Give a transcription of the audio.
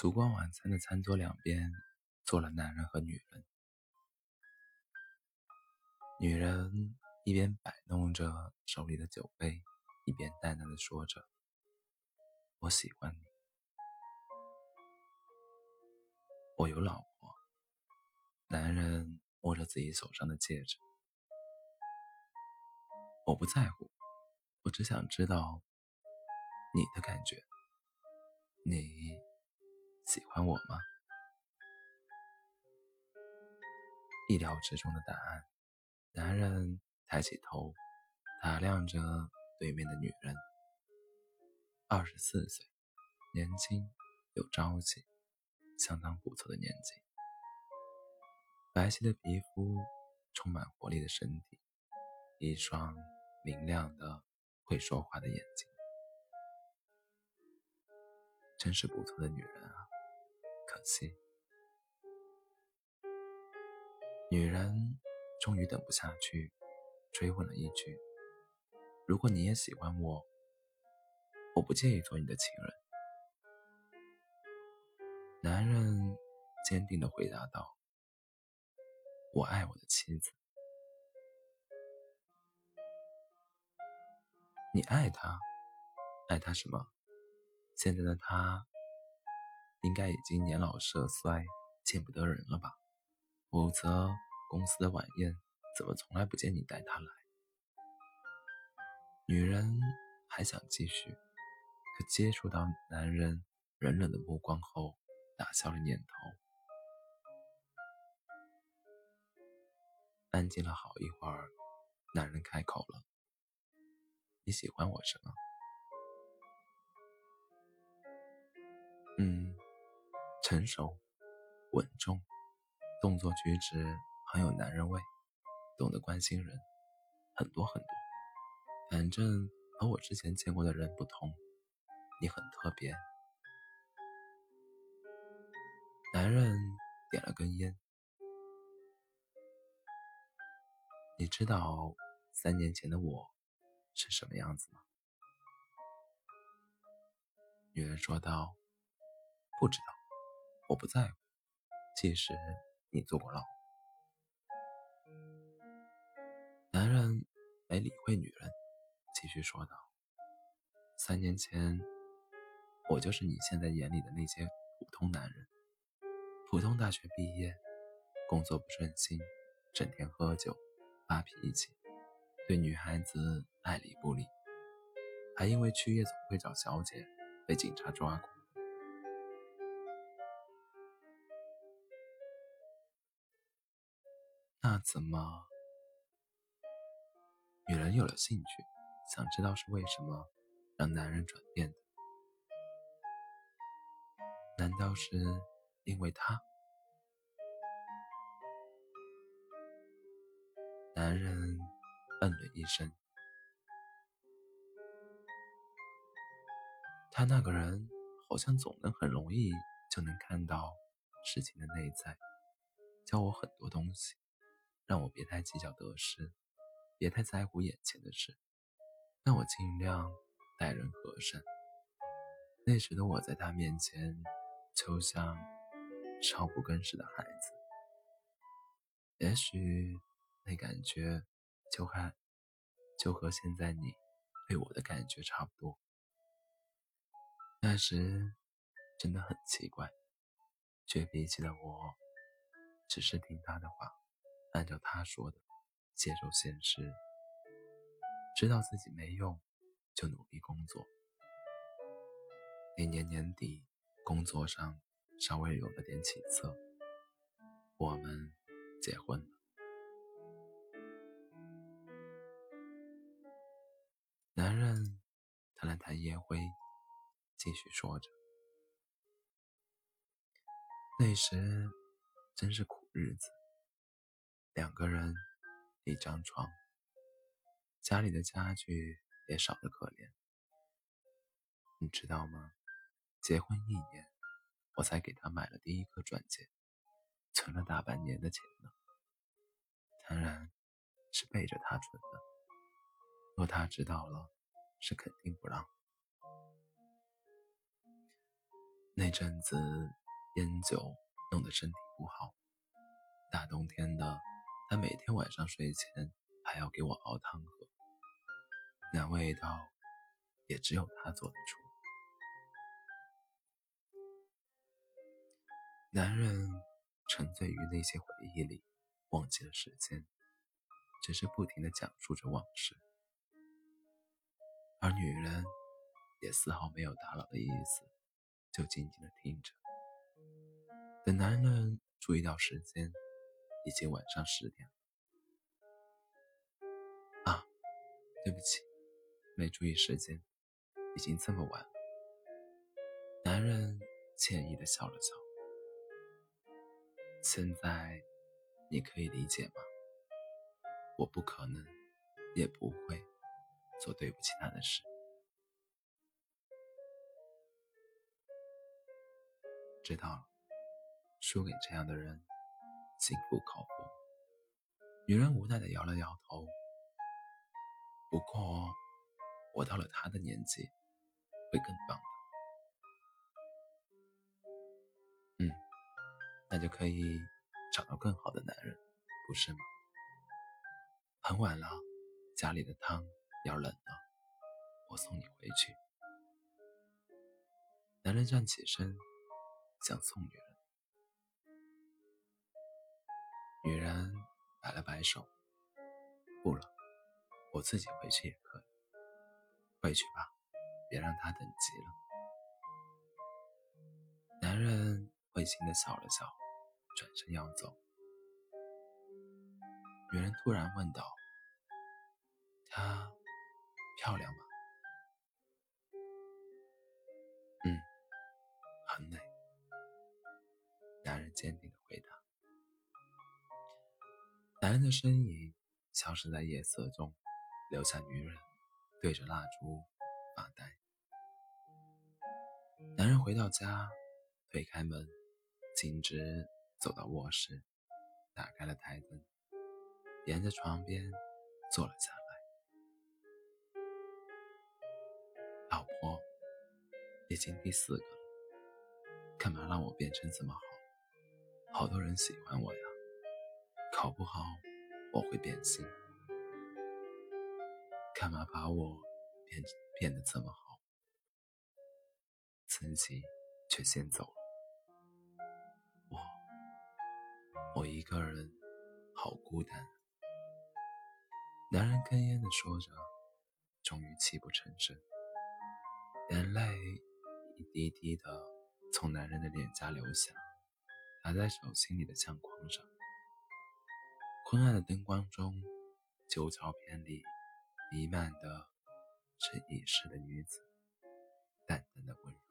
烛光晚餐的餐桌两边坐了男人和女人。女人一边摆弄着手里的酒杯，一边淡淡的说着：“我喜欢你，我有老婆。”男人摸着自己手上的戒指：“我不在乎，我只想知道你的感觉，你。”喜欢我吗？意料之中的答案。男人抬起头，打量着对面的女人。二十四岁，年轻有朝气，相当不错的年纪。白皙的皮肤，充满活力的身体，一双明亮的、会说话的眼睛，真是不错的女人啊！可惜，女人终于等不下去，追问了一句：“如果你也喜欢我，我不介意做你的情人。”男人坚定的回答道：“我爱我的妻子。”你爱她？爱她什么？现在的她。应该已经年老色衰，见不得人了吧？否则公司的晚宴怎么从来不见你带她来？女人还想继续，可接触到男人冷冷的目光后，打消了念头。安静了好一会儿，男人开口了：“你喜欢我什么？”嗯。成熟、稳重，动作举止很有男人味，懂得关心人，很多很多。反正和我之前见过的人不同，你很特别。男人点了根烟。你知道三年前的我是什么样子吗？女人说道：“不知道。”我不在乎，即使你坐过牢。男人没理会女人，继续说道：“三年前，我就是你现在眼里的那些普通男人，普通大学毕业，工作不顺心，整天喝酒，发脾气，对女孩子爱理不理，还因为去夜总会找小姐被警察抓过。”那怎么？女人有了兴趣，想知道是为什么让男人转变的？难道是因为他？男人嗯了一声。他那个人好像总能很容易就能看到事情的内在，教我很多东西。让我别太计较得失，别太在乎眼前的事，让我尽量待人和善。那时的我在他面前，就像少不更事的孩子。也许那感觉就和就和现在你对我的感觉差不多。那时真的很奇怪，倔脾气的我，只是听他的话。按照他说的，接受现实，知道自己没用，就努力工作。那年年底，工作上稍微有了点起色，我们结婚了。男人弹了弹烟灰，继续说着：“那时真是苦日子。”两个人，一张床，家里的家具也少得可怜。你知道吗？结婚一年，我才给他买了第一颗钻戒，存了大半年的钱呢。当然，是背着他存的。若他知道了，是肯定不让。那阵子烟酒弄得身体不好，大冬天的，他每天晚上睡前还要给我熬汤喝，那味道也只有他做得出。男人沉醉于那些回忆里，忘记了时间，只是不停地讲述着往事，而女人也丝毫没有打扰的意思，就静静地听着。等男人注意到时间，已经晚上十点了。啊，对不起，没注意时间，已经这么晚了。男人歉意的笑了笑。现在，你可以理解吗？我不可能，也不会做对不起他的事。知道了，输给这样的人，心不靠谱。女人无奈的摇了摇头。不过，我到了他的年纪，会更棒的。嗯。那就可以找到更好的男人，不是吗？很晚了，家里的汤要冷了，我送你回去。男人站起身，想送女人，女人摆了摆手，不了，我自己回去也可以。回去吧，别让他等急了。男人会心的笑了笑。转身要走，女人突然问道：“她漂亮吗？”“男人的身影消失在夜色中，留下女人对着蜡烛发呆。男人回到家，推开门，径直。走到卧室，打开了台灯，沿着床边坐了下来。老婆，已经第四个了，干嘛让我变成这么好？好多人喜欢我呀，考不好我会变心。干嘛把我变变得这么好？自己却先走了。我一个人，好孤单。男人哽咽的说着，终于泣不成声，眼泪一滴滴的从男人的脸颊流下，打在手心里的相框上。昏暗的灯光中，旧照片里弥漫的是已逝的女子，淡淡的温柔。